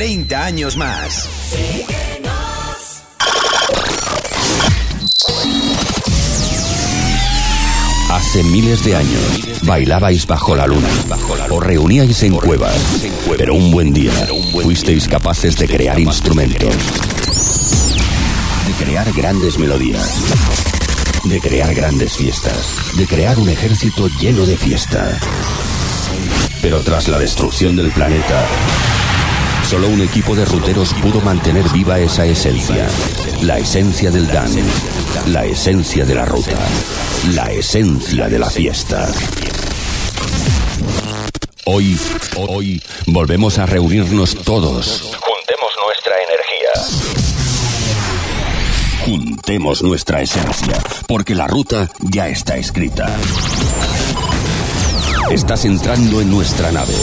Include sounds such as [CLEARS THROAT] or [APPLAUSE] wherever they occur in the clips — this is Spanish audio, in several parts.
30 años más. Hace miles de años bailabais bajo la luna o reuníais en cuevas, pero un buen día fuisteis capaces de crear instrumentos, de crear grandes melodías, de crear grandes fiestas, de crear un ejército lleno de fiesta. Pero tras la destrucción del planeta, solo un equipo de ruteros pudo mantener viva esa esencia, la esencia del dance, la esencia de la ruta, la esencia de la fiesta. Hoy, hoy, volvemos a reunirnos todos. Juntemos nuestra energía. Juntemos nuestra esencia, porque la ruta ya está escrita. Estás entrando en nuestra nave.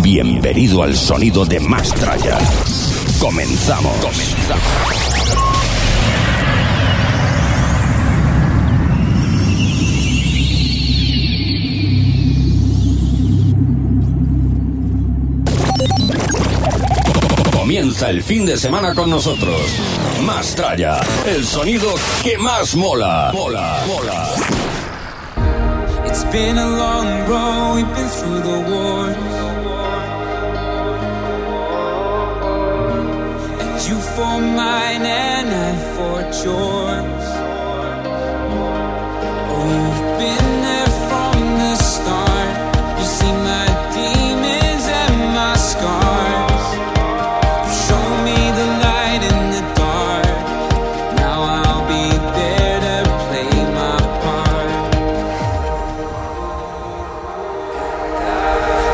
Bienvenido al sonido de Mastraya. Comenzamos. Comienza el fin de semana con nosotros. Mastraya, el sonido que más mola. Mola, mola. It's been a long road, we've been through the. For mine and I for yours. Oh, you've been there from the start. You see my demons and my scars. You show me the light in the dark. Now I'll be there to play my part.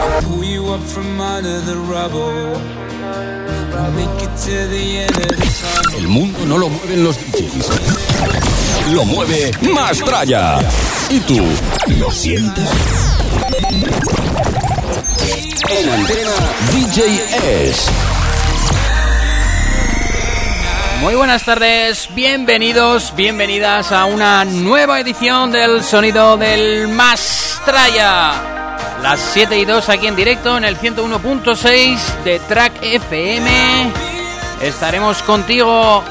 I'll pull you up from under the rubble. We'll make it to the. El mundo no lo mueven los DJs. Lo mueve Mastraya. ¿Y tú? ¿Lo sientes? En antena DJ S. Muy buenas tardes, bienvenidos, bienvenidas a una nueva edición del Sonido del Mastraya. Las 7 y 2 aquí en directo en el 101.6 de Track FM. Estaremos contigo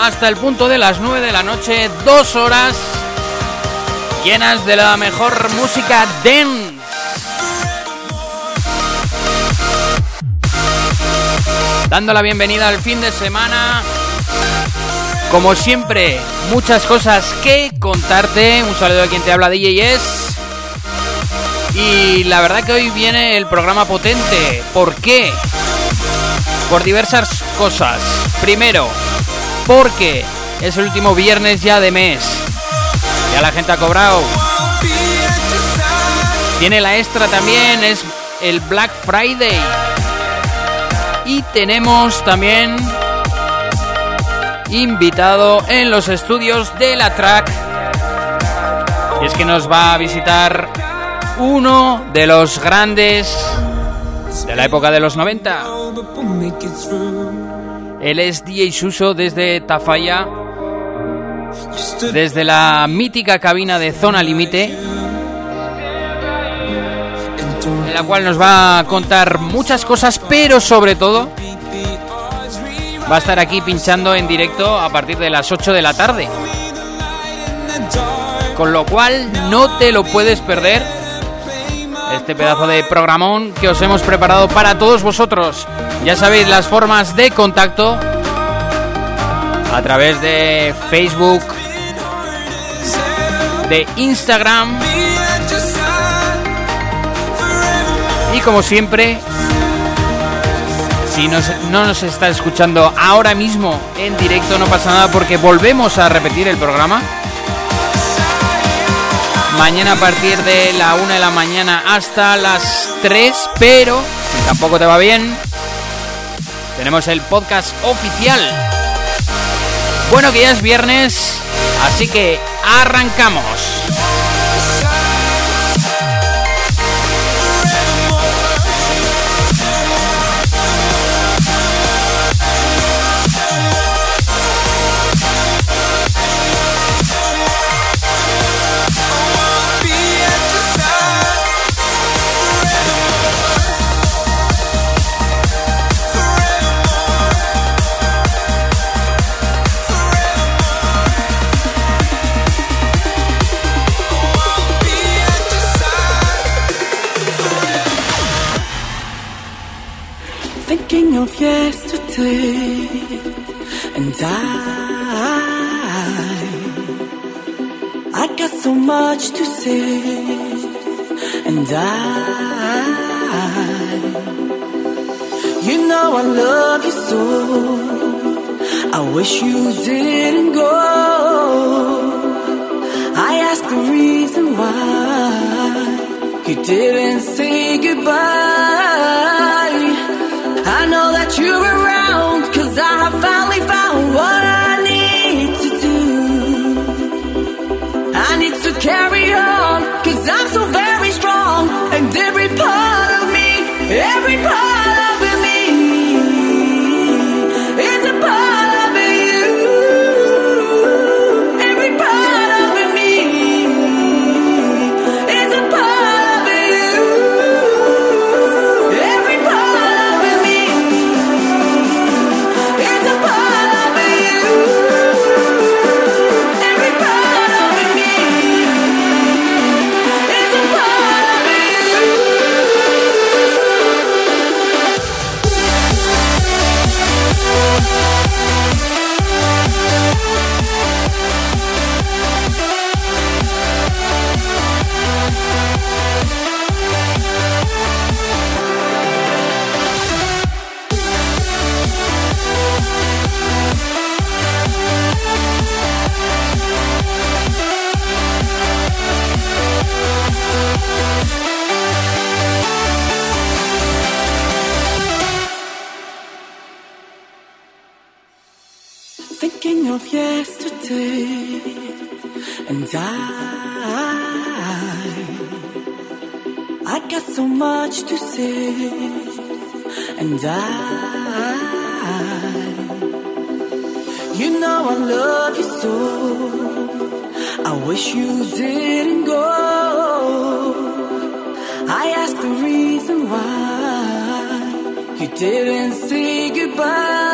hasta el punto de las 9 de la noche, dos horas llenas de la mejor música dance. Dando la bienvenida al fin de semana. Como siempre, muchas cosas que contarte. Un saludo a quien te habla DJ S. Y la verdad que hoy viene el programa potente. ¿Por qué? Por diversas cosas. Primero, porque es el último viernes ya de mes. Ya la gente ha cobrado. Tiene la extra también, es el Black Friday. Y tenemos también invitado en los estudios de la track. Y es que nos va a visitar uno de los grandes de la época de los 90. But we'll make it through. Él es DJ desde Tafalla, desde la mítica cabina de Zona Límite, en la cual nos va a contar muchas cosas, pero sobre todo va a estar aquí pinchando en directo a partir de las 8 de la tarde. Con lo cual no te lo puedes perder este pedazo de programón que os hemos preparado para todos vosotros. Ya sabéis las formas de contacto a través de Facebook, de Instagram y como siempre, si nos- no nos está escuchando ahora mismo en directo no pasa nada porque volvemos a repetir el programa. Mañana a partir de la 1 de la mañana hasta las 3, pero si tampoco te va bien, tenemos el podcast oficial. Bueno, que ya es viernes, así que arrancamos. of yesterday and I I got so much to say and I You know I love you so. I wish you didn't go. I ask the reason why you didn't say goodbye. I know that you die. You know I love you so. I wish you didn't go. I asked the reason why you didn't say goodbye.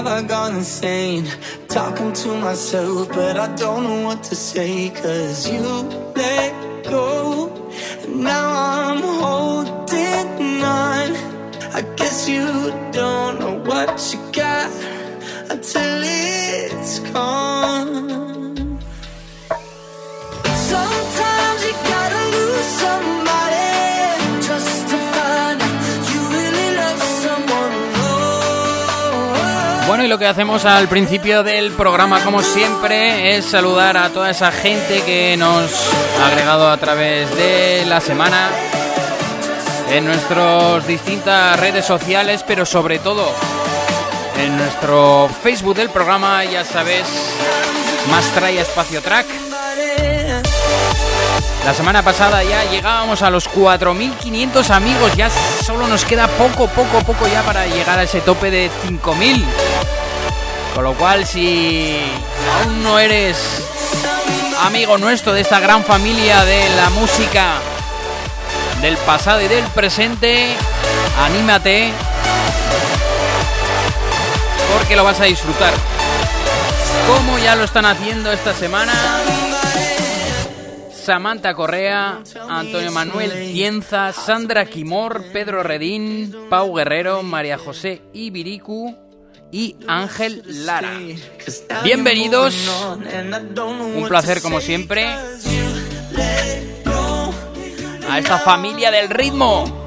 have I gone insane? Talking to myself, but I don't know what to say, cause you let lo que hacemos al principio del programa, como siempre, es saludar a toda esa gente que nos ha agregado a través de la semana en nuestras distintas redes sociales, pero sobre todo en nuestro Facebook del programa, ya sabes, más trae espacio track. La semana pasada ya llegábamos a los 4.500 amigos, ya solo nos queda poco, poco, poco ya para llegar a ese tope de 5.000. Con lo cual, si aún no eres amigo nuestro de esta gran familia de la música del pasado y del presente, anímate porque lo vas a disfrutar. Como ya lo están haciendo esta semana Samantha Correa, Antonio Manuel Tienza, Sandra Quimor, Pedro Redín, Pau Guerrero, María José Ibiricu y Ángel Lara. Bienvenidos, un placer como siempre a esta familia del ritmo.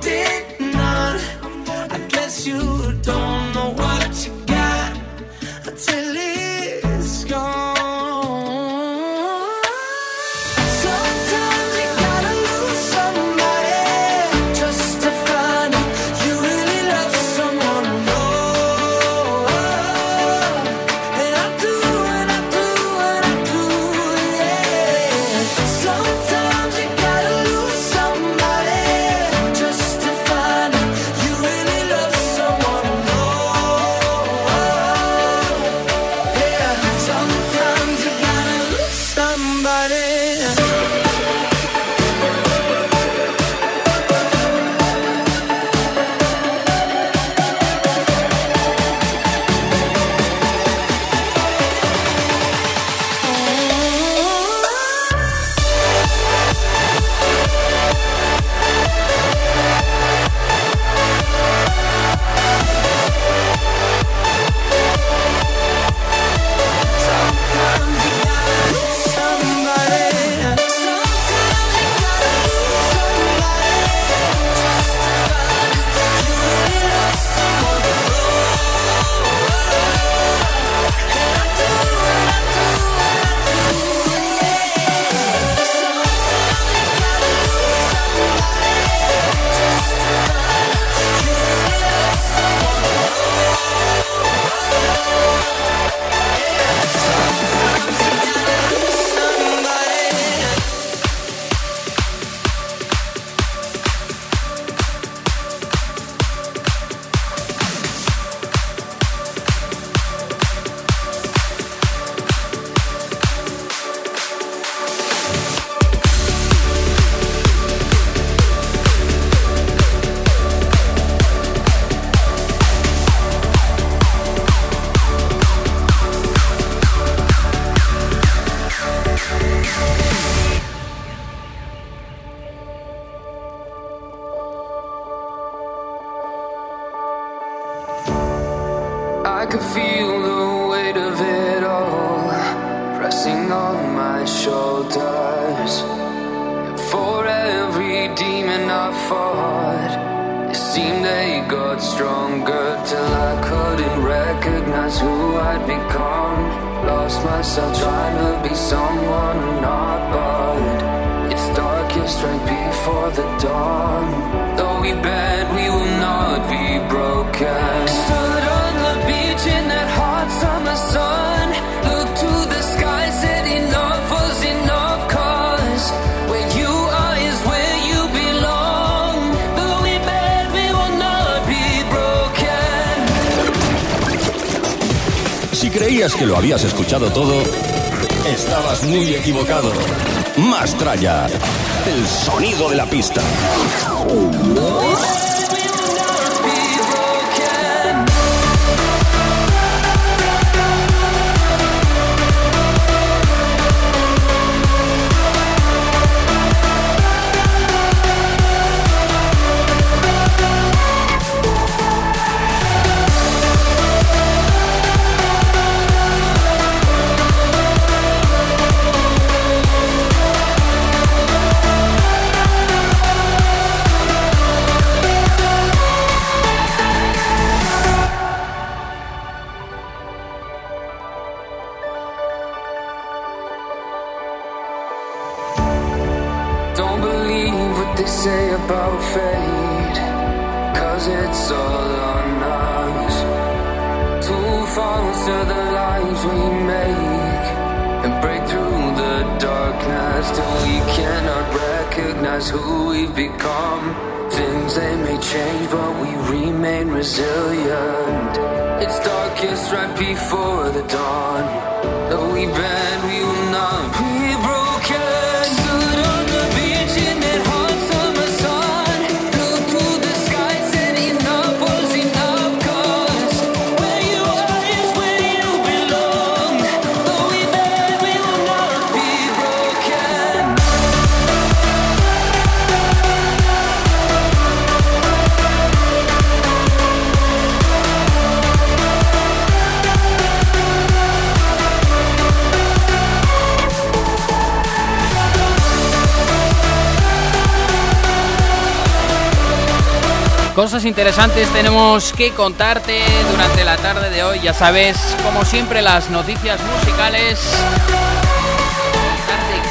Interesantes tenemos que contarte durante la tarde de hoy. Ya sabes, como siempre, las noticias musicales.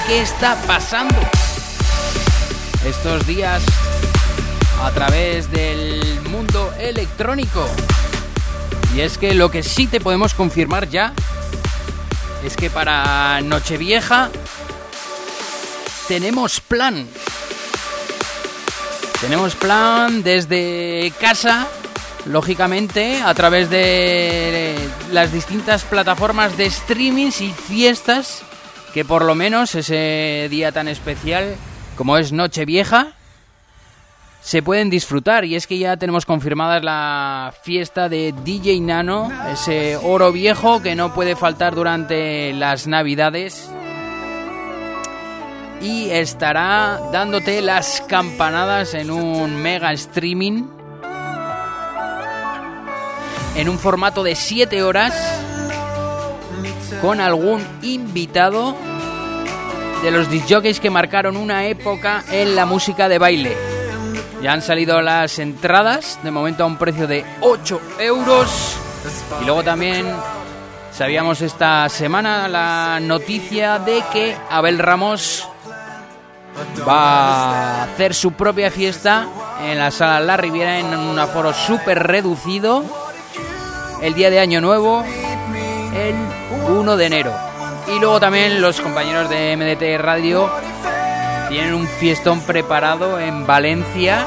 Qué está pasando estos días a través del mundo electrónico. Y es que lo que sí te podemos confirmar ya es que para Nochevieja tenemos plan. Tenemos plan desde casa, lógicamente, a través de las distintas plataformas de streamings y fiestas que por lo menos ese día tan especial como es Nochevieja se pueden disfrutar. Y es que ya tenemos confirmada la fiesta de DJ Nano, ese oro viejo que no puede faltar durante las Navidades y estará dándote las campanadas en un mega streaming en un formato de 7 horas con algún invitado de los disjockeys que marcaron una época en la música de baile. Ya han salido las entradas, de momento a un precio de 8 euros. Y luego también sabíamos esta semana la noticia de que Abel Ramos va a hacer su propia fiesta en la sala La Riviera en un aforo súper reducido el día de Año Nuevo, el 1 de enero. Y luego también los compañeros de MDT Radio tienen un fiestón preparado en Valencia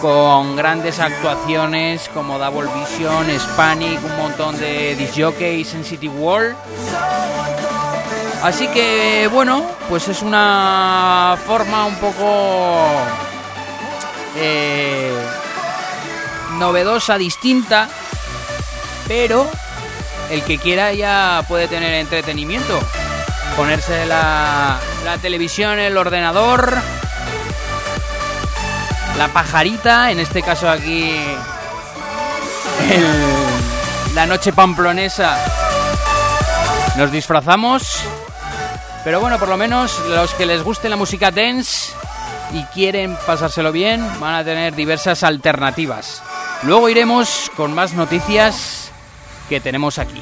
con grandes actuaciones como Double Vision, Hispanic, un montón de disjockeys en City World. Así que bueno, pues es una forma un poco eh, novedosa, distinta, pero el que quiera ya puede tener entretenimiento. Ponerse la, la televisión, el ordenador, la pajarita, en este caso aquí la noche pamplonesa. Nos disfrazamos, pero bueno, por lo menos los que les guste la música dance y quieren pasárselo bien van a tener diversas alternativas. Luego iremos con más noticias que tenemos aquí.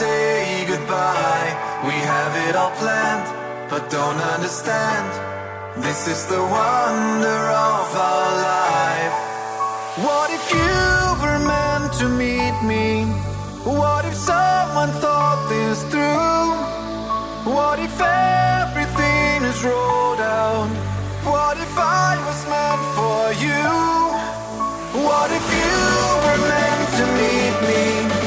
Say goodbye. We have it all planned, but don't understand. This is the wonder of our life. What if you were meant to meet me? What if someone thought this through? What if everything is rolled out? What if I was meant for you? What if you were meant to meet me?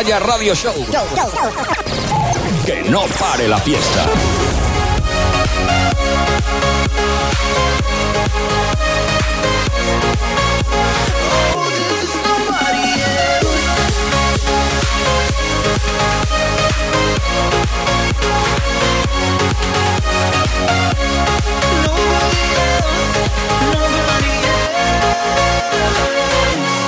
Atalaya Radio Show. Que no pare la fiesta. Nobody else, nobody else.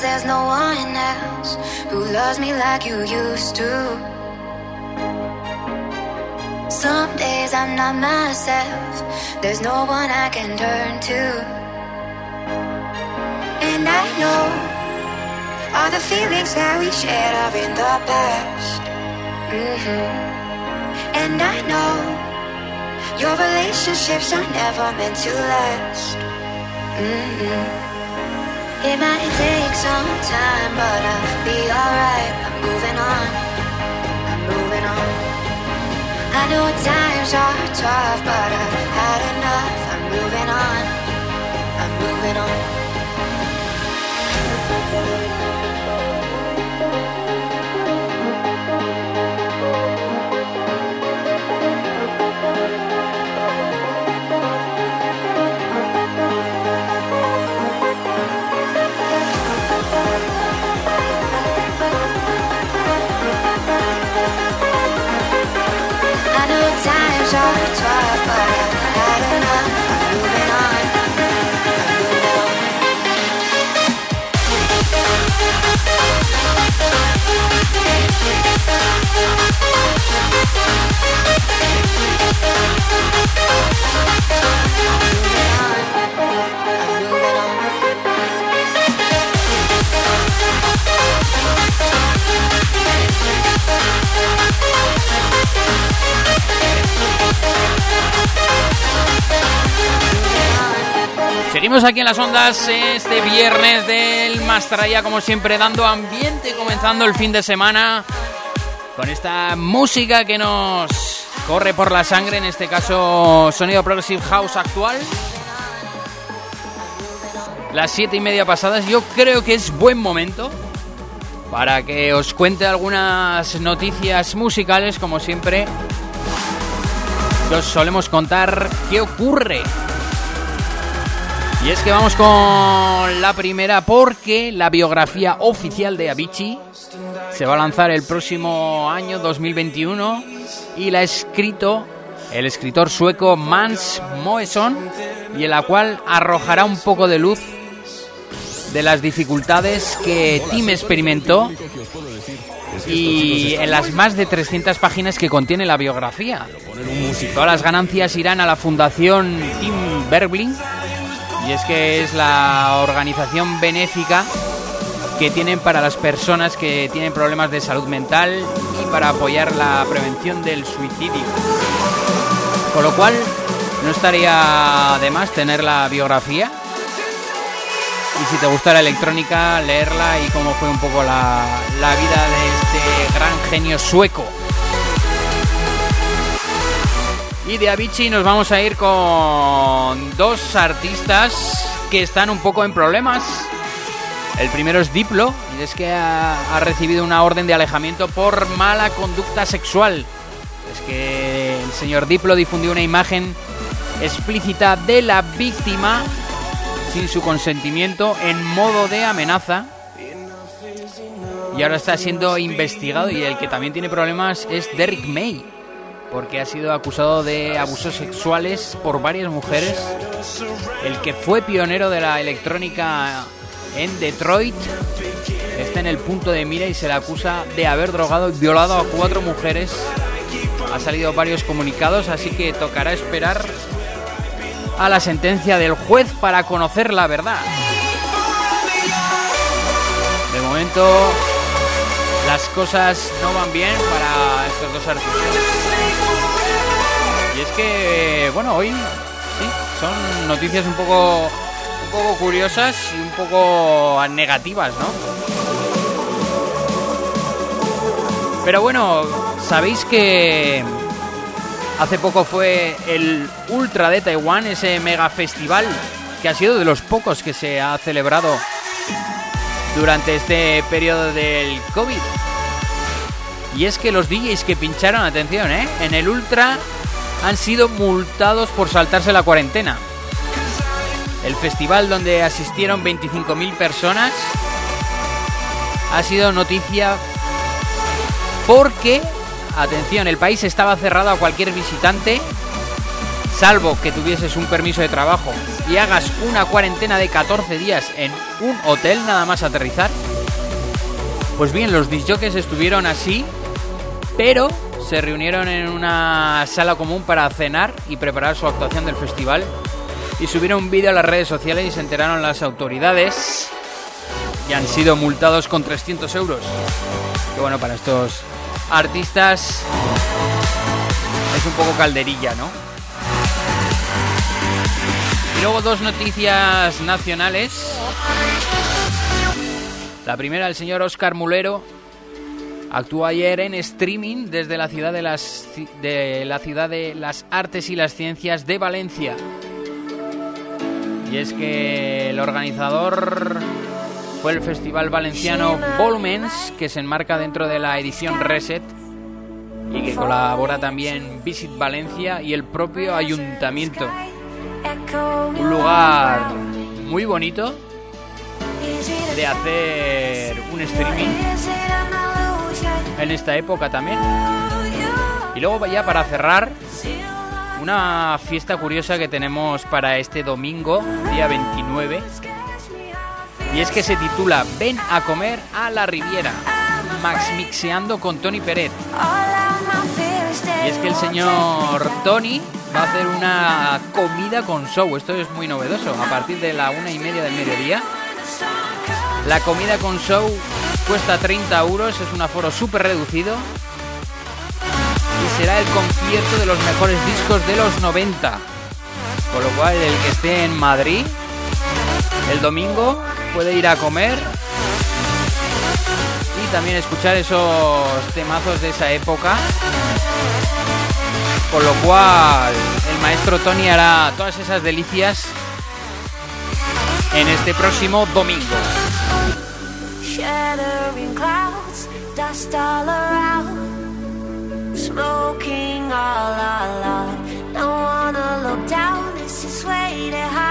Days there's no one else who loves me like you used to. Some days I'm not myself, there's no one I can turn to. And I know all the feelings that we shared are in the past. hmm And I know your relationships are never meant to last. hmm it might take some time, but I'll be alright. I'm moving on. I'm moving on. I know times are tough, but I've had enough. I'm moving on. I'm moving on. Seguimos aquí en las ondas este viernes del Mastraya, como siempre, dando ambiente, comenzando el fin de semana con esta música que nos corre por la sangre, en este caso sonido Progressive House actual. Las siete y media pasadas, yo creo que es buen momento para que os cuente algunas noticias musicales, como siempre. os solemos contar qué ocurre y es que vamos con la primera porque la biografía oficial de Avicii se va a lanzar el próximo año 2021 y la ha escrito el escritor sueco Mans Moeson y en la cual arrojará un poco de luz de las dificultades que Tim experimentó y en las más de 300 páginas que contiene la biografía. Todas las ganancias irán a la fundación Tim Bergling y es que es la organización benéfica que tienen para las personas que tienen problemas de salud mental y para apoyar la prevención del suicidio. Con lo cual, no estaría de más tener la biografía. Y si te gusta la electrónica, leerla y cómo fue un poco la, la vida de este gran genio sueco. Y de Avicii nos vamos a ir con dos artistas que están un poco en problemas. El primero es Diplo, y es que ha, ha recibido una orden de alejamiento por mala conducta sexual. Es que el señor Diplo difundió una imagen explícita de la víctima sin su consentimiento en modo de amenaza y ahora está siendo investigado y el que también tiene problemas es Derrick May porque ha sido acusado de abusos sexuales por varias mujeres. El que fue pionero de la electrónica en Detroit está en el punto de mira y se le acusa de haber drogado y violado a cuatro mujeres. Ha salido varios comunicados, así que tocará esperar a la sentencia del juez para conocer la verdad. De momento las cosas no van bien para estos dos artistas. Y es que, bueno, hoy sí, son noticias un poco, poco curiosas y un poco negativas, ¿no? Pero bueno, sabéis que hace poco fue el Ultra de Taiwán, ese mega festival que ha sido de los pocos que se ha celebrado durante este periodo del COVID. Y es que los DJs que pincharon, atención, ¿eh? en el Ultra han sido multados por saltarse la cuarentena. El festival donde asistieron 25.000 personas ha sido noticia porque, atención, el país estaba cerrado a cualquier visitante, salvo que tuvieses un permiso de trabajo y hagas una cuarentena de 14 días en un hotel nada más aterrizar. Pues bien, los disjockeys estuvieron así, pero se reunieron en una sala común para cenar y preparar su actuación del festival y subieron un vídeo a las redes sociales y se enteraron las autoridades y han sido multados con 300 euros. Que bueno, para estos artistas es un poco calderilla, ¿no? Y luego dos noticias nacionales. La primera, el señor Oscar Mulero actuó ayer en streaming desde la ciudad de las, de la ciudad de las artes y las ciencias de Valencia. Y es que el organizador fue el festival valenciano Volumens, que se enmarca dentro de la edición Reset y que colabora también Visit Valencia y el propio ayuntamiento. Un lugar muy bonito de hacer un streaming en esta época también. Y luego ya para cerrar, una fiesta curiosa que tenemos para este domingo, día 29. Y es que se titula Ven a comer a la Riviera, Max Mixeando con Tony Peret. Y es que el señor Tony va a hacer una comida con show. Esto es muy novedoso. A partir de la una y media del mediodía, la comida con show cuesta 30 euros. Es un aforo súper reducido. Será el concierto de los mejores discos de los 90. Con lo cual, el que esté en Madrid el domingo puede ir a comer y también escuchar esos temazos de esa época. Con lo cual, el maestro Tony hará todas esas delicias en este próximo domingo. Smoking all out. Don't wanna look down, this is way too hide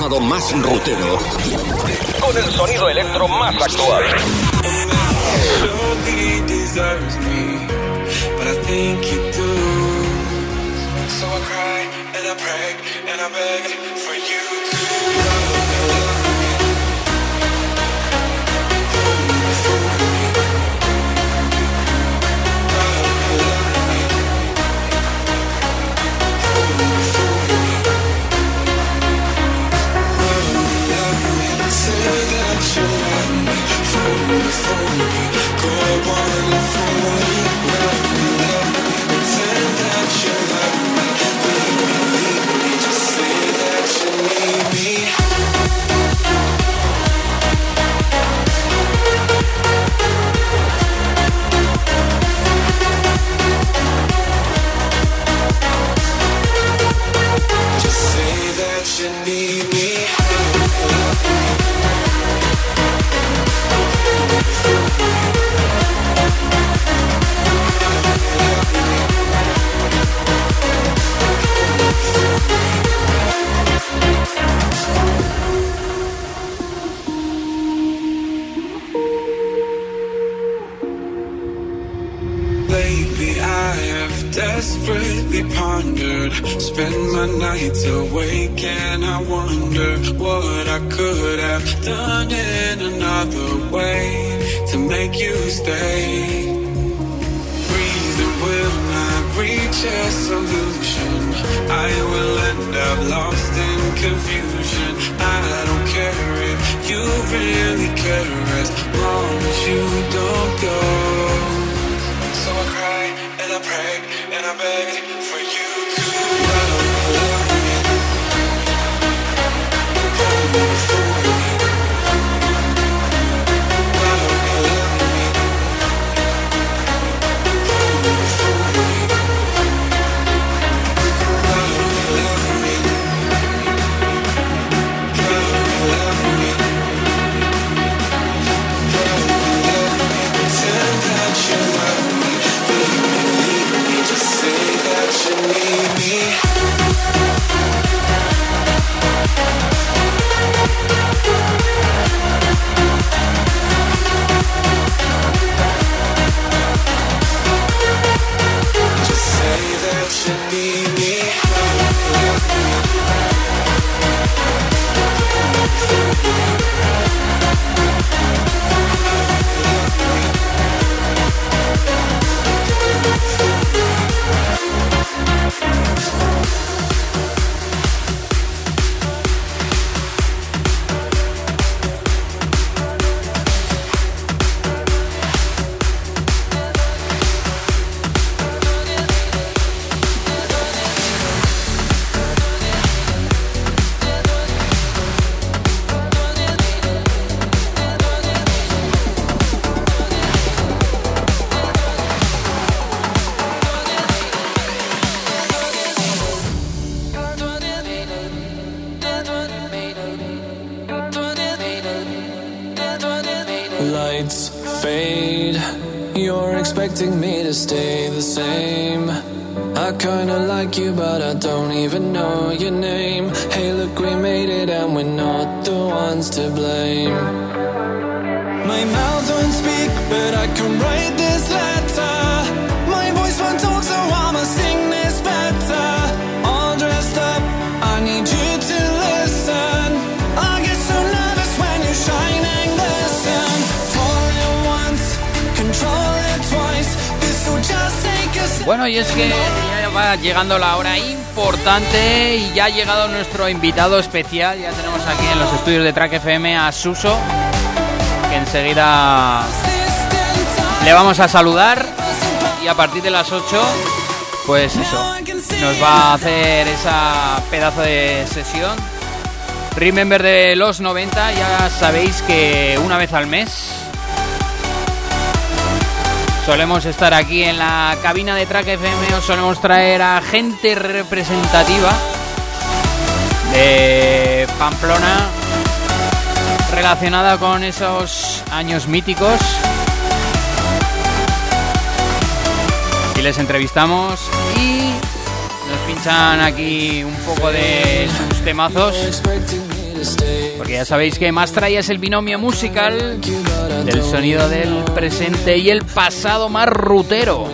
pasado más rutero. Con el sonido electro más actual. So I cry and I pray and I beg. nights awake and I wonder what I could have done in another way to make you stay. Reason will not reach a solution. I will end up lost in confusion. I don't care if you really care as long as you don't go. So I cry and I pray and I beg. Expecting me to stay the same. I kinda like you, but I don't even know your name. Hey, look, we made it, and we're not the ones to blame. My mouth won't speak, but I can write this Bueno, y es que ya va llegando la hora importante y ya ha llegado nuestro invitado especial. Ya tenemos aquí en los estudios de Track FM a Suso, que enseguida le vamos a saludar. Y a partir de las 8, pues eso, nos va a hacer esa pedazo de sesión. Remember de los 90, ya sabéis que una vez al mes Solemos estar aquí en la cabina de Track FM, os solemos traer a gente representativa de Pamplona relacionada con esos años míticos. Y les entrevistamos y nos pinchan aquí un poco de sus temazos. Porque ya sabéis que Mastraya es el binomio musical del sonido del presente y el pasado más rutero.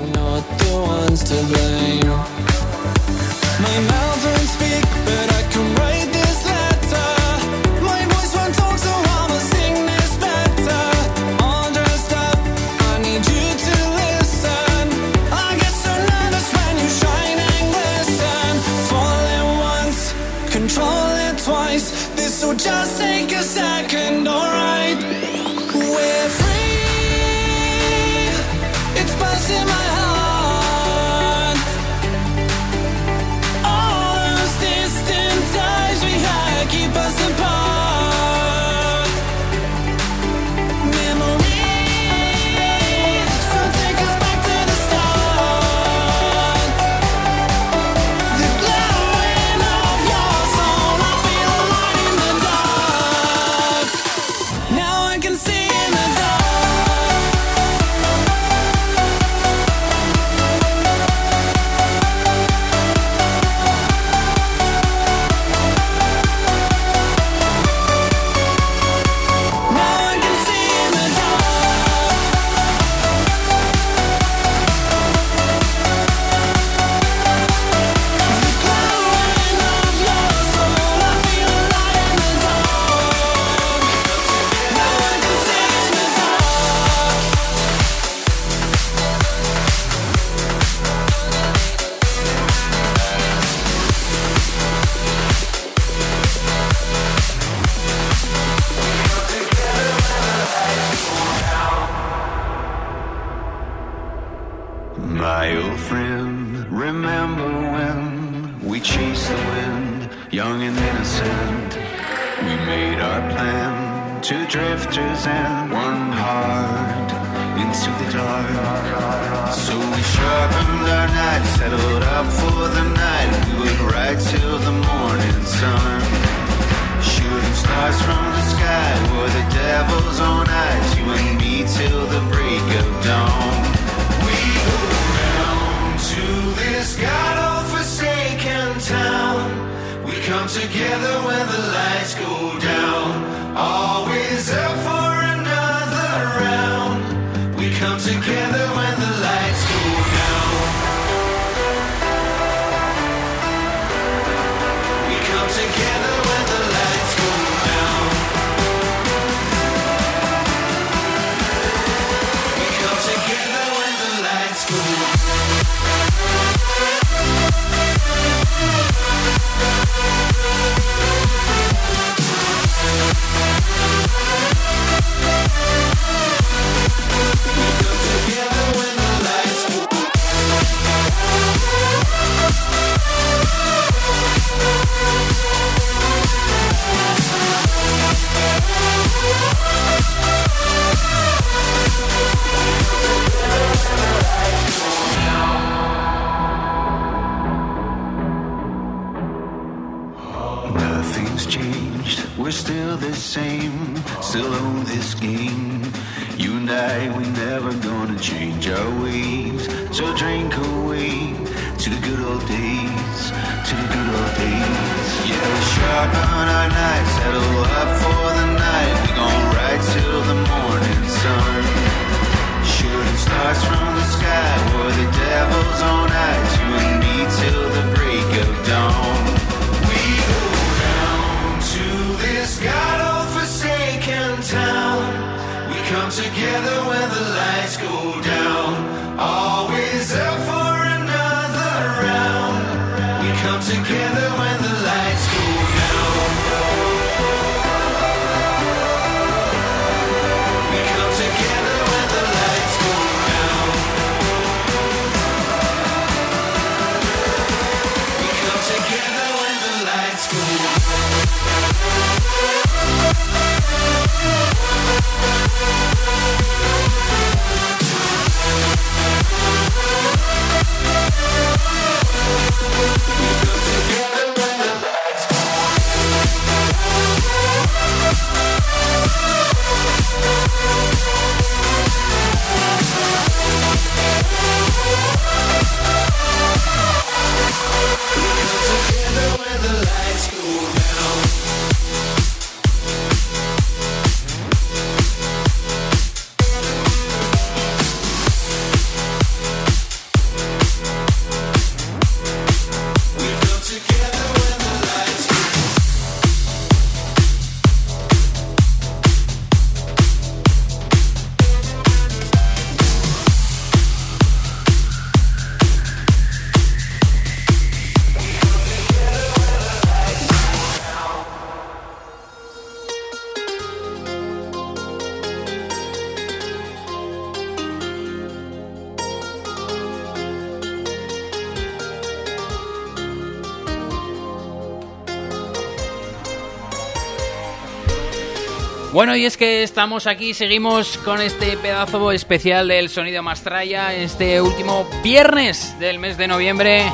Y es que estamos aquí, seguimos con este pedazo especial del sonido Mastraya, este último viernes del mes de noviembre,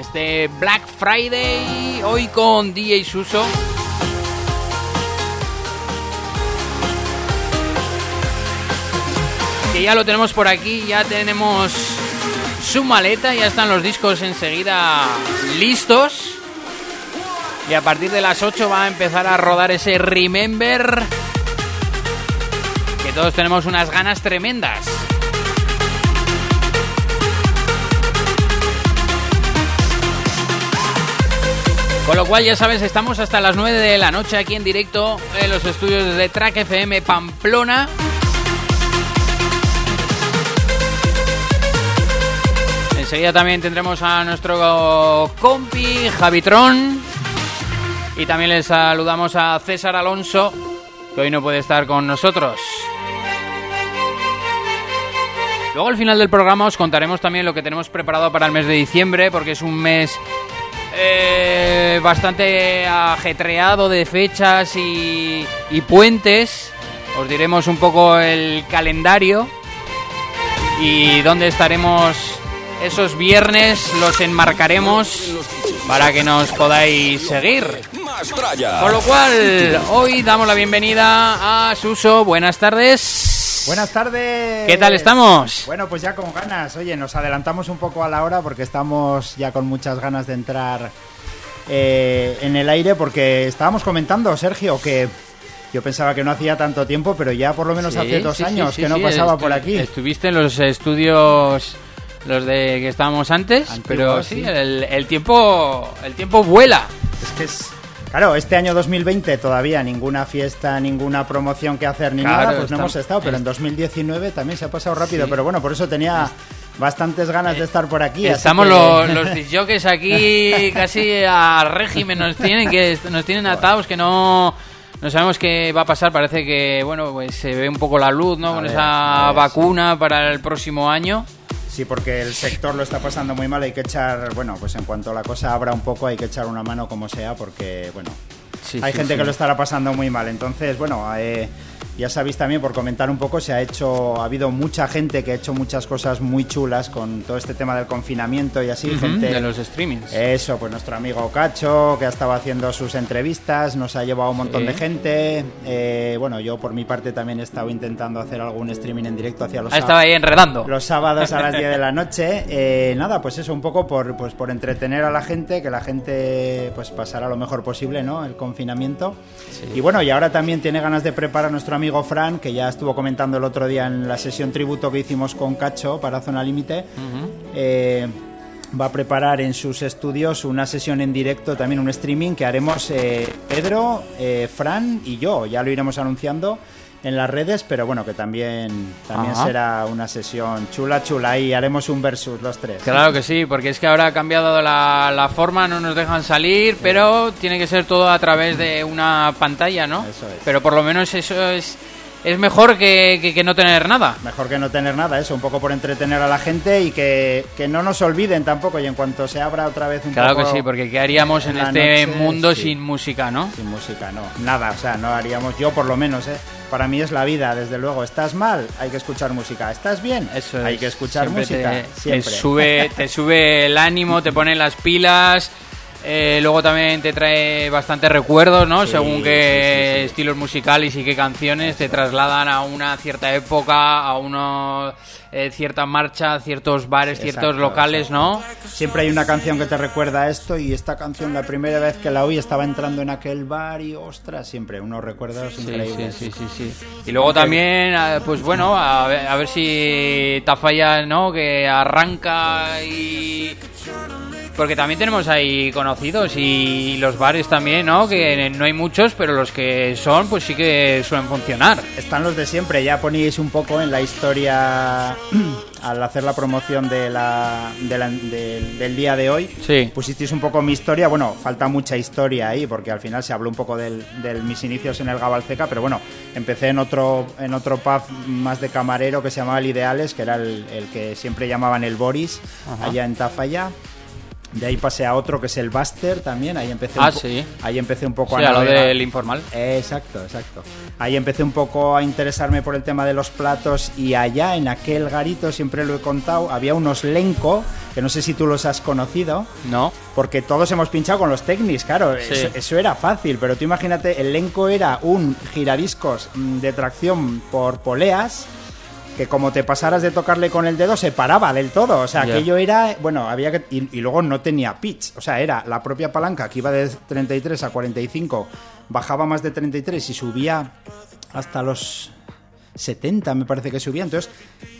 este Black Friday, hoy con DJ Suso. Que ya lo tenemos por aquí, ya tenemos su maleta, ya están los discos enseguida listos. Y a partir de las 8 va a empezar a rodar ese Remember. Todos tenemos unas ganas tremendas. Con lo cual, ya sabes, estamos hasta las 9 de la noche aquí en directo en los estudios de Track FM Pamplona. Enseguida también tendremos a nuestro compi Javitron. Y también les saludamos a César Alonso, que hoy no puede estar con nosotros. Luego al final del programa os contaremos también lo que tenemos preparado para el mes de diciembre, porque es un mes eh, bastante ajetreado de fechas y, y puentes. Os diremos un poco el calendario y dónde estaremos esos viernes, los enmarcaremos para que nos podáis seguir. Con lo cual, hoy damos la bienvenida a Suso. Buenas tardes. Buenas tardes. ¿Qué tal estamos? Bueno, pues ya con ganas. Oye, nos adelantamos un poco a la hora porque estamos ya con muchas ganas de entrar eh, en el aire porque estábamos comentando, Sergio, que yo pensaba que no hacía tanto tiempo, pero ya por lo menos Sí, hace dos sí, años sí, que no pasaba por aquí. Estuviste en los estudios los de que estábamos antes, pero sí, sí. El, el tiempo el tiempo vuela. Es que es... Claro, este año 2020 todavía ninguna fiesta, ninguna promoción que hacer ni Claro, nada, pues no hemos estado, pero en 2019 también se ha pasado rápido, pero bueno, por eso tenía bastantes ganas de estar por aquí. Estamos que- los, [LAUGHS] los disjockeys aquí casi a régimen, nos tienen que nos tienen atados que no no sabemos qué va a pasar, parece que bueno, pues se ve un poco la luz, ¿no? A Con ver, esa ver, vacuna para el próximo año. Sí, porque el sector lo está pasando muy mal, hay que echar, bueno, pues en cuanto la cosa abra un poco hay que echar una mano como sea, porque, bueno, Sí, hay sí, gente sí. que lo estará pasando muy mal. Entonces, bueno, eh, Ya sabéis también, por comentar un poco, se ha hecho, ha habido mucha gente que ha hecho muchas cosas muy chulas con todo este tema del confinamiento y así, gente de los streamings. Eso, pues nuestro amigo Cacho, que ha estado haciendo sus entrevistas, nos ha llevado un montón Sí. de gente. Eh, bueno, yo por mi parte también he estado intentando hacer algún streaming en directo hacia los Ah, estaba ahí enredando. los sábados a las 10 de la [LAUGHS] noche. Eh, nada, pues eso, un poco por, pues por entretener a la gente, que la gente pues pasara lo mejor posible, ¿no? El confinamiento. Y bueno, y ahora también tiene ganas de preparar nuestro amigo Fran, que ya estuvo comentando el otro día en la sesión tributo que hicimos con Cacho para Zona Límite. Eh, va a preparar en sus estudios una sesión en directo, también un streaming que haremos eh, Pedro, eh, Fran y yo. Ya lo iremos anunciando en las redes, pero bueno, que también, también Ajá. será una sesión chula, chula y haremos un versus los tres. Claro que sí, porque es que ahora ha cambiado la, la forma, no nos dejan salir, pero tiene que ser todo a través de una pantalla, ¿no? Eso es. Pero por lo menos eso es, es mejor que, que- que no tener nada. Mejor que no tener nada, eso, un poco por entretener a la gente y que, que no nos olviden tampoco. Y en cuanto se abra otra vez un Claro poco. que sí, porque ¿qué haríamos en este noche? mundo Sí. sin música, no? Sin música, no. Nada, o sea, no haríamos. Yo, por lo menos, ¿eh? Para mí es la vida, desde luego. ¿Estás mal? Hay que escuchar música. ¿Estás bien? Eso Hay es. que escuchar Siempre música. Te, te sube, te sube el ánimo, te pone las pilas. Eh, luego también te trae bastantes recuerdos, ¿no? Sí, Según qué sí, sí. estilos musicales y qué canciones te trasladan a una cierta época, a una cierta marcha, ciertos bares, ciertos Exacto, locales, ¿no? Siempre hay una canción que te recuerda a esto y esta canción la primera vez que la oí estaba entrando en aquel bar y ostras, siempre unos recuerdos Sí, increíbles. sí, sí, sí, sí. Y luego también, ah, pues bueno, a ver, a ver si Tafalla, ¿no? Que arranca y... Porque también tenemos ahí conocidos y los bares también, ¿no? Que no hay muchos, pero los que son, pues sí que suelen funcionar. Están los de siempre, ya poníais un poco en la historia [CLEARS THROAT] al hacer la promoción de la, de la- del- del día de hoy. Sí. Pusisteis un poco mi historia, bueno, falta mucha historia ahí porque al final se habló un poco del mis inicios en el Gabalceca, pero bueno, empecé en otro, en otro pub más de camarero que se llamaba El Ideales, que era el, el que siempre llamaban el Boris, Ajá. allá en Tafalla. De ahí pasé a otro que es el Buster también, ahí empecé, Ah, un sí. ahí empecé un poco Sí, a lo del informal. Exacto, exacto. Ahí empecé un poco a interesarme por el tema de los platos y allá en aquel garito, siempre lo he contado, había unos Lenco, que no sé si tú los has conocido, ¿No? porque todos hemos pinchado con los Technics, claro, Sí. eso, eso era fácil, pero tú imagínate, el Lenco era un giradiscos mm, de tracción por poleas, que como te pasaras de tocarle con el dedo se paraba del todo, o sea, Ya. aquello era, bueno, había que y, y luego no tenía pitch, o sea, era la propia palanca que iba de 33 a 45, bajaba más de 33 y subía hasta los 70 me parece que subía, entonces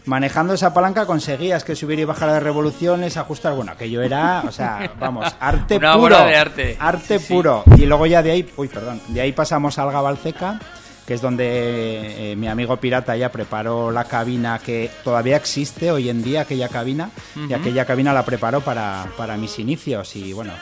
manejando esa palanca conseguías que subiera y bajara de revoluciones, ajustar, bueno, aquello era, o sea, [LAUGHS] vamos, arte Una puro, obra de arte. arte Sí. puro, y luego ya de ahí, uy, perdón, de ahí pasamos al Gabalceca, que es donde eh, mi amigo pirata ya preparó la cabina que todavía existe hoy en día, aquella cabina, y aquella cabina la preparó para, para mis inicios, y bueno,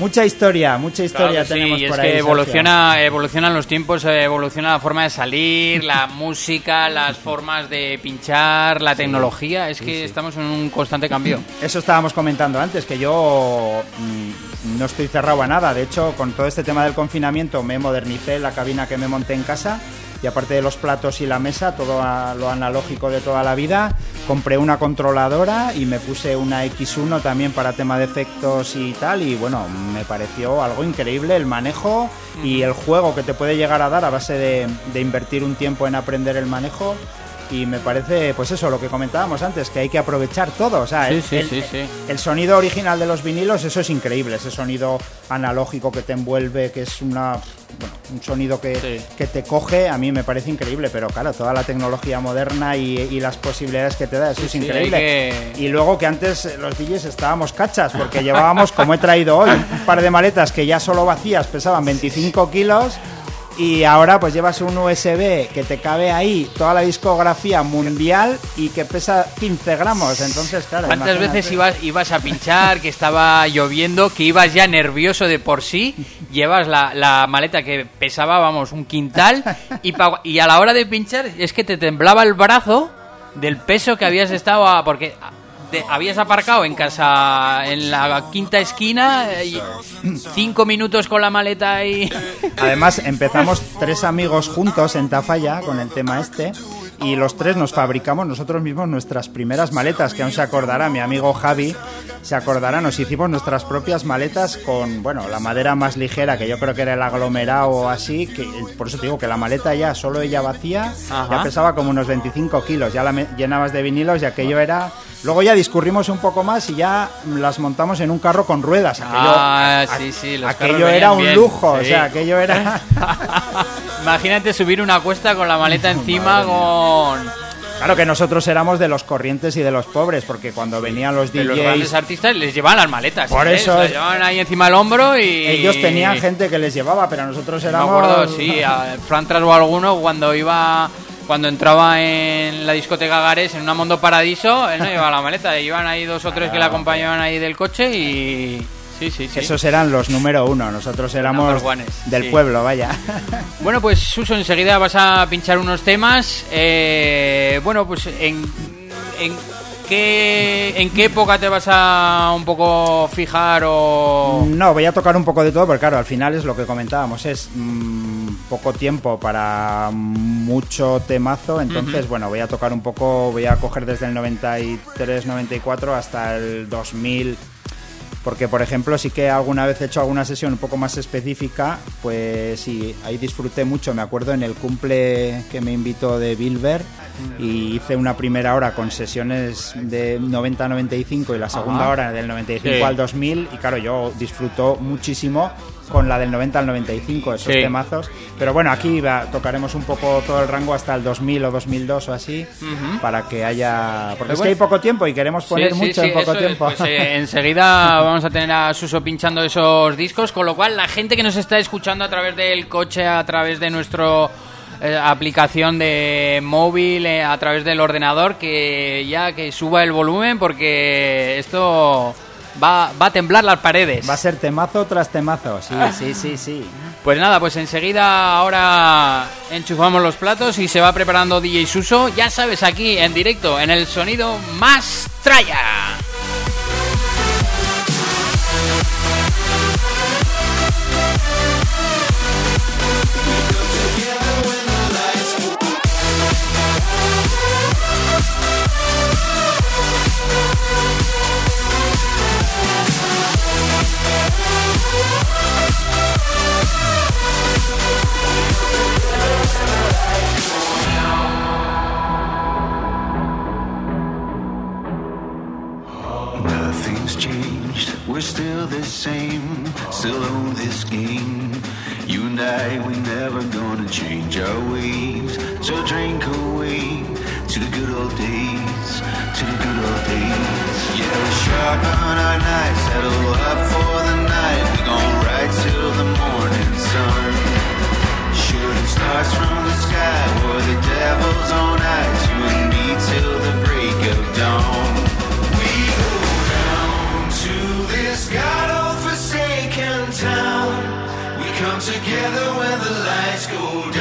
mucha historia, mucha historia Claro que sí, tenemos es por que ahí. Sergio. evoluciona, evolucionan los tiempos, evoluciona la forma de salir, la música, las formas de pinchar, la tecnología. Es que estamos en un constante cambio. Eso estábamos comentando antes, que yo mm, no estoy cerrado a nada. De hecho, con todo este tema del confinamiento me modernicé la cabina que me monté en casa. Y aparte de los platos y la mesa, todo a- lo analógico de toda la vida, compré una controladora y me puse una X1 también para tema de efectos y tal. Y bueno, me pareció algo increíble el manejo y el juego que te puede llegar a dar a base de, de invertir un tiempo en aprender el manejo. Y me parece, pues eso, lo que comentábamos antes, que hay que aprovechar todo. O sea, Sí, el- sí, el- sí, sí. el sonido original de los vinilos, eso es increíble, ese sonido analógico que te envuelve, que es una bueno, un sonido que, que te coge, a mí me parece increíble, pero claro, toda la tecnología moderna y, y las posibilidades que te da, eso es increíble. que- Y luego que antes los DJs estábamos cachas, porque llevábamos, como he traído hoy, un par de maletas que ya solo vacías pesaban 25 kilos. Y ahora pues llevas un USB que te cabe ahí toda la discografía mundial y que pesa 15 gramos. Entonces, claro. ¿Cuántas imagínate. veces ibas, ibas a pinchar, que estaba lloviendo, que ibas ya nervioso de por sí? Llevas la, la maleta que pesaba, vamos, un quintal, y, y a la hora de pinchar es que te temblaba el brazo del peso que habías estado a... Porque habías aparcado en casa, en la quinta esquina, y cinco minutos con la maleta y... [LAUGHS] Además, empezamos tres amigos juntos en Tafalla con el tema este y los tres nos fabricamos nosotros mismos nuestras primeras maletas, que aún se acordará, mi amigo Javi se acordará, nos hicimos nuestras propias maletas con, bueno, la madera más ligera, que yo creo que era el aglomerado o así, que por eso te digo que la maleta ya, solo ella vacía, Ajá. ya pesaba como unos 25 kilos, ya la llenabas de vinilos y aquello era... Luego ya discurrimos un poco más y ya las montamos en un carro con ruedas. Aquello, Ah, sí, sí, los aquello carros era un bien, lujo, o sea, aquello era... [LAUGHS] Imagínate subir una cuesta con la maleta [LAUGHS] encima con... Claro que nosotros éramos de los corrientes y de los pobres, porque cuando venían los De los grandes DJs, artistas les llevaban las maletas. Por ¿eh? eso las llevaban ahí encima del hombro y... ellos tenían gente que les llevaba, pero nosotros Me éramos... acuerdo, sí, a Fran o alguno cuando iba... Cuando entraba en la discoteca Gares en una Mondo Paradiso, él no [LAUGHS] llevaba la maleta, iban ahí dos o tres que le acompañaban ahí del coche y... Sí, sí, sí. Esos eran los número uno, nosotros éramos ones, del pueblo, vaya. [LAUGHS] Bueno, pues Suso, enseguida vas a pinchar unos temas. Eh, bueno, pues en, en qué en qué época te vas a un poco fijar o No, voy a tocar un poco de todo, porque claro, al final es lo que comentábamos, es mm, poco tiempo para mucho temazo, entonces bueno, voy a tocar un poco, voy a coger desde el 93, 94 hasta el 2000, porque por ejemplo sí que alguna vez he hecho alguna sesión un poco más específica, pues sí, ahí disfruté mucho, me acuerdo en el cumple que me invitó de Bilber y hice una primera hora con sesiones de 90 a 95 y la segunda Ajá. hora del 95 Sí. al 2000 y claro, yo disfruto muchísimo con la del 90 al 95, esos Sí. temazos. Pero bueno, aquí va- tocaremos un poco todo el rango hasta el 2000 o 2002 o así, para que haya... Porque Pero es que hay poco tiempo y queremos poner Sí, mucho sí, en poco es. tiempo. Pues, eh, [LAUGHS] enseguida vamos a tener a Suso pinchando esos discos, con lo cual la gente que nos está escuchando a través del coche, a través de nuestro eh, aplicación de móvil, eh, a través del ordenador, que ya que suba el volumen porque esto va, va a temblar las paredes. Va a ser temazo tras temazo, sí, sí, sí, sí. Pues nada, pues enseguida ahora enchufamos los platos y se va preparando DJ Suso. Ya sabes, aquí en directo, en el sonido más traya. Sharpen our ways. So, drink away to the good old days, to the good old days. Yeah, we're sharp our knives, settle up for the night. Gon' ride till the morning sun. Shooting stars from the sky, we're the devil's own eyes. You and me till the break of dawn. We go down to this god-forsaken town. We come together when the lights go down.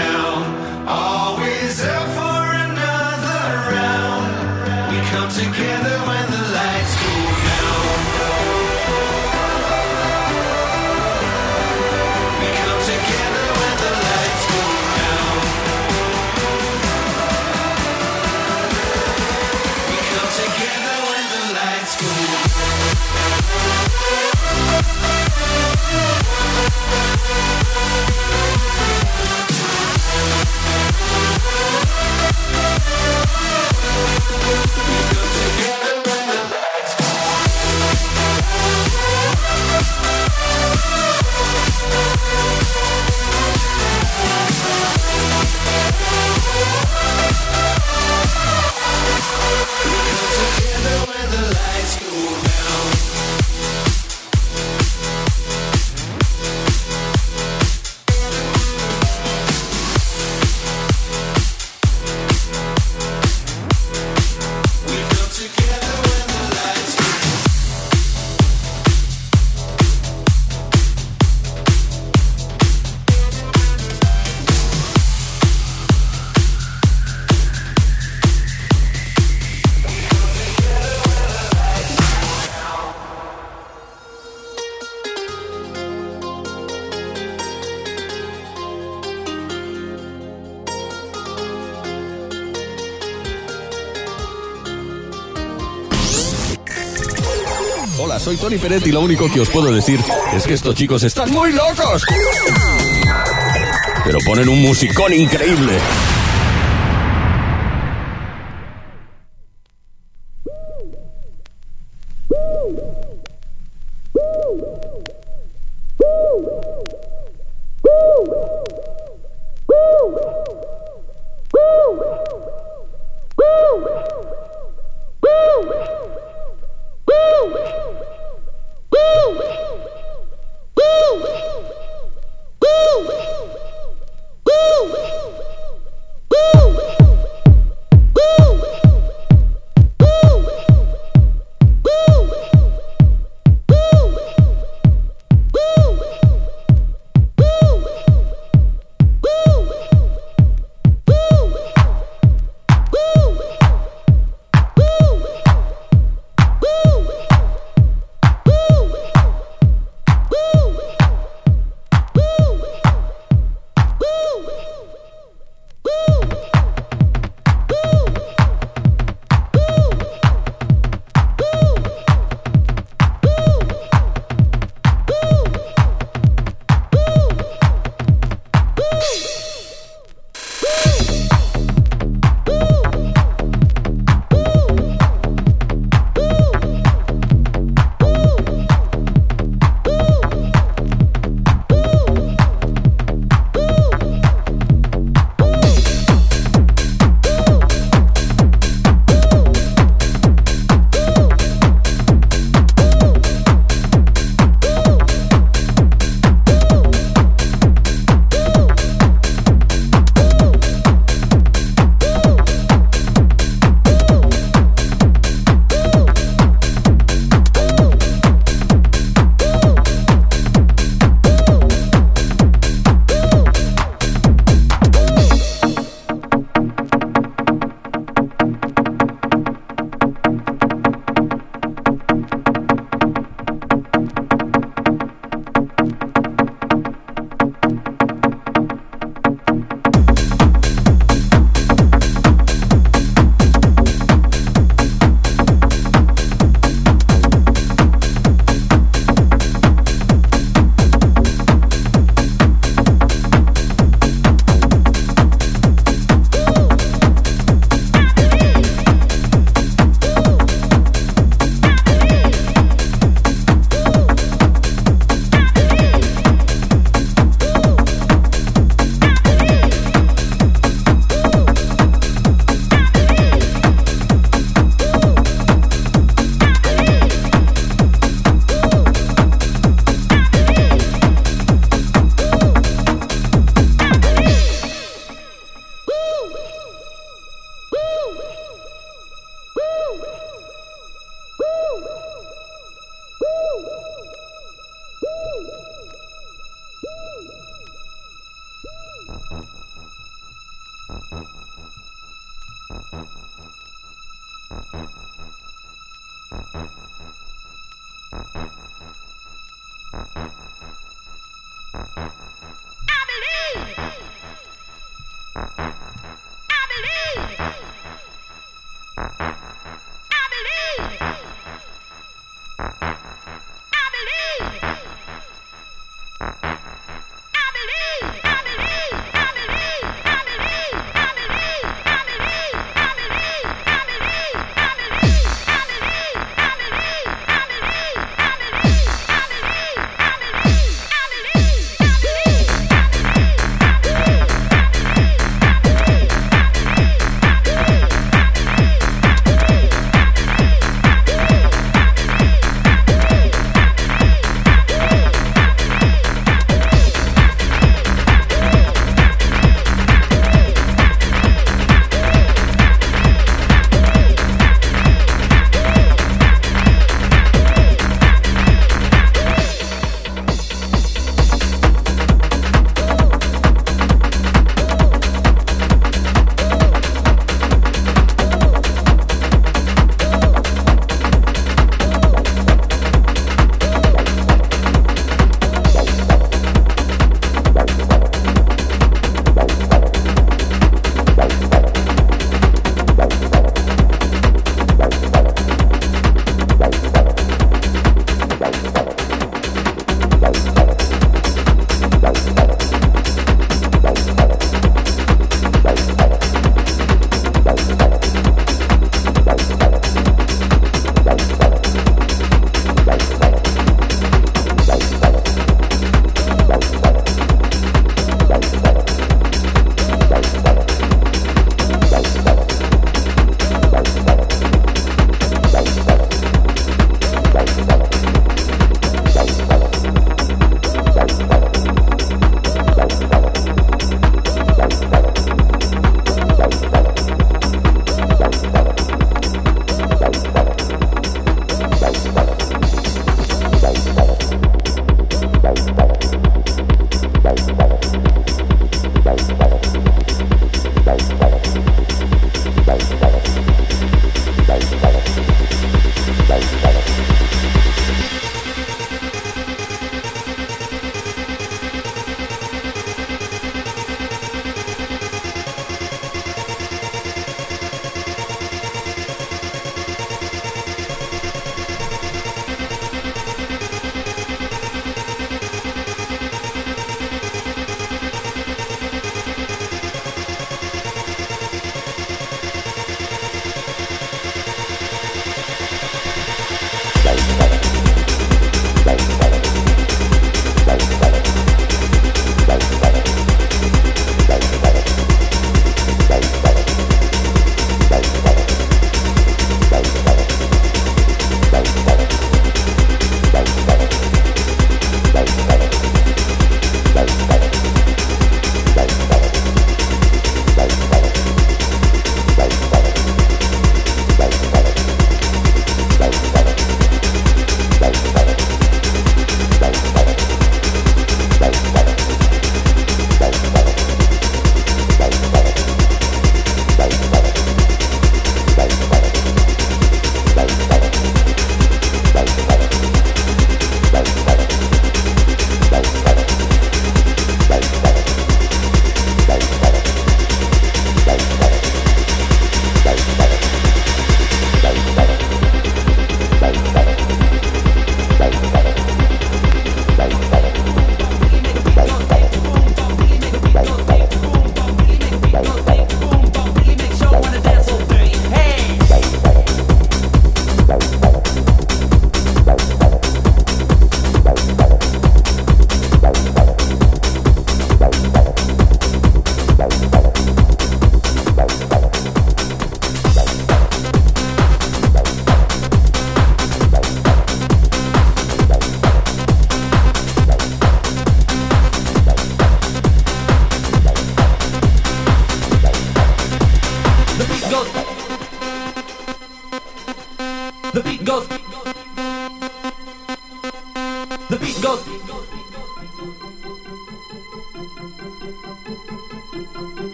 Música soy Tony Peret y lo único que os puedo decir es que estos chicos están muy locos. Pero ponen un musicón increíble.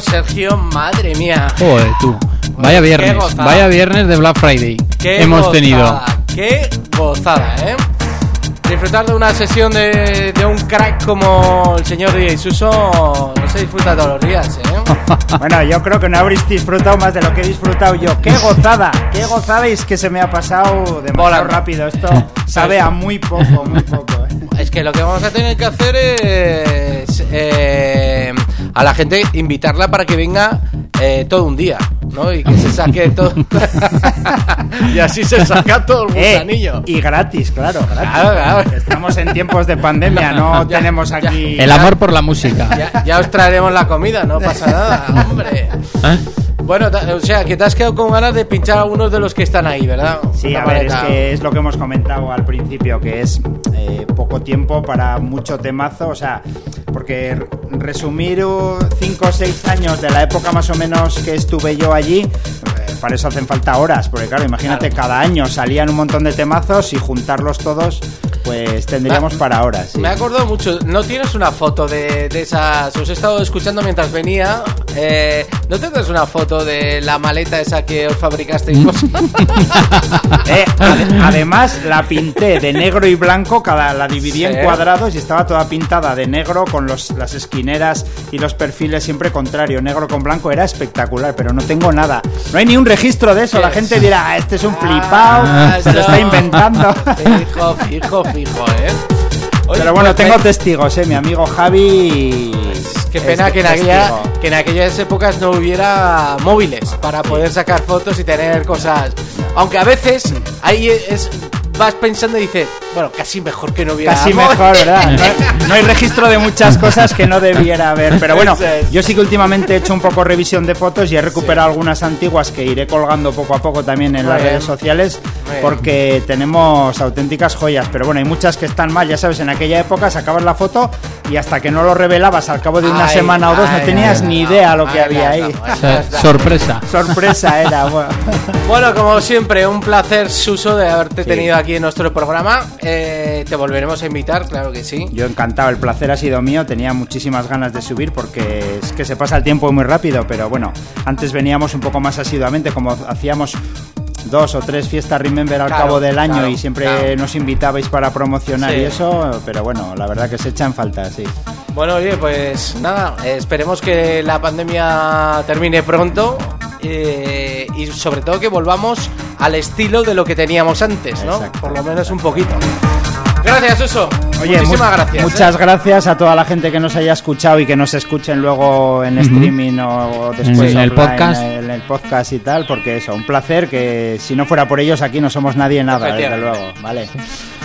Sergio, madre mía. Joder, tú. Vaya viernes, vaya viernes de Black Friday. Qué Hemos gozada, tenido. Qué gozada, ¿eh? Disfrutar de una sesión de, de un crack como el señor DJ Suso no se disfruta todos los días, ¿eh? [LAUGHS] Bueno, yo creo que no habréis disfrutado más de lo que he disfrutado yo. ¡Qué gozada! ¡Qué gozada! Y es que se me ha pasado demasiado Volando. rápido. Esto [LAUGHS] sabe a muy poco, muy poco. ¿eh? Es que lo que vamos a tener que hacer es eh, a la gente invitarla para que venga eh, todo un día, ¿no? Y que se saque todo. [LAUGHS] y así se saca todo el [LAUGHS] Eh, gusanillo. y gratis, claro, gratis. Claro, claro. [LAUGHS] Estamos en tiempos de pandemia, no Ya, tenemos aquí... El amor por la música. Ya, ya os traeremos la comida, no pasa nada, hombre. ¿Eh? Bueno, o sea, que te has quedado con ganas de pinchar a algunos de los que están ahí, ¿verdad? Sí, Una a ver, es que es lo que hemos comentado al principio, que es eh, poco tiempo para mucho temazo, o sea, porque resumir 5 o 6 años de la época más o menos que estuve yo allí, eh, para eso hacen falta horas, porque claro, imagínate, cada año salían un montón de temazos y juntarlos todos, pues tendríamos para horas. sí. Me he acordado mucho. ¿No tienes una foto de, de esas? Os he estado escuchando mientras venía. Eh, ¿No tienes una foto de la maleta esa que os fabricasteis? [LAUGHS] Eh, ade- además la pinté de negro y blanco, cada la dividí Sí. en cuadrados y estaba toda pintada de negro con los, las esquineras y los perfiles siempre contrario, negro con blanco, era espectacular, pero no tengo nada. No hay ni un registro de eso, la gente dirá, "Ah, este es un flipado, se lo está inventando. [LAUGHS] Fijo, fijo, fijo, ¿eh? Oye, Pero bueno, pues, tengo ve- testigos, eh, mi amigo Javi. Qué pena que en, aquella, que en aquellas épocas no hubiera móviles para poder sacar fotos y tener cosas. Aunque a veces ahí es, vas pensando y dices, bueno, casi mejor que no hubiera Casi mejor, ¿verdad? [LAUGHS] No hay, no hay registro de muchas cosas que no debiera haber. Pero bueno, yo sí que últimamente he hecho un poco revisión de fotos y he recuperado algunas antiguas que iré colgando poco a poco también en Muy las bien. redes sociales porque tenemos auténticas joyas. Pero bueno, hay muchas que están mal. Ya sabes, en aquella época sacabas la foto y hasta que no lo revelabas al cabo de una Ay, semana o dos no tenías ay, ni no, idea lo que ay, había no, ahí. [LAUGHS] sorpresa. Sorpresa era. Bueno. Bueno, como siempre, un placer, Suso, de haberte Sí. tenido aquí en nuestro programa. Eh, te volveremos a invitar, claro que sí. Yo encantado, el placer ha sido mío, tenía muchísimas ganas de subir porque es que se pasa el tiempo muy rápido, pero bueno, antes veníamos un poco más asiduamente, como hacíamos dos o tres fiestas Remember al Claro, cabo del año claro, y siempre claro. nos invitabais para promocionar Sí. y eso, pero bueno, la verdad que se echa en falta, sí. Bueno, oye, pues nada, esperemos que la pandemia termine pronto eh, y sobre todo que volvamos al estilo de lo que teníamos antes, ¿no? Exacto. Por lo menos un poquito. Gracias, Suso. Oye, Muchísimas mu- gracias. Muchas ¿eh? gracias a toda la gente que nos haya escuchado y que nos escuchen luego en streaming o después En el podcast. en el podcast y tal, porque eso, un placer que si no fuera por ellos aquí no somos nadie nada, desde luego, vale.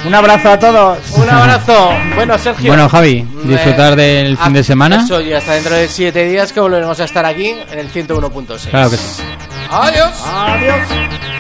Un abrazo a todos. Un abrazo. Bueno, Sergio. Bueno, Javi, eh, disfrutar del fin de semana. Eso, y hasta dentro de siete días que volveremos a estar aquí en el 101.6. Claro que sí. Adiós. Adiós.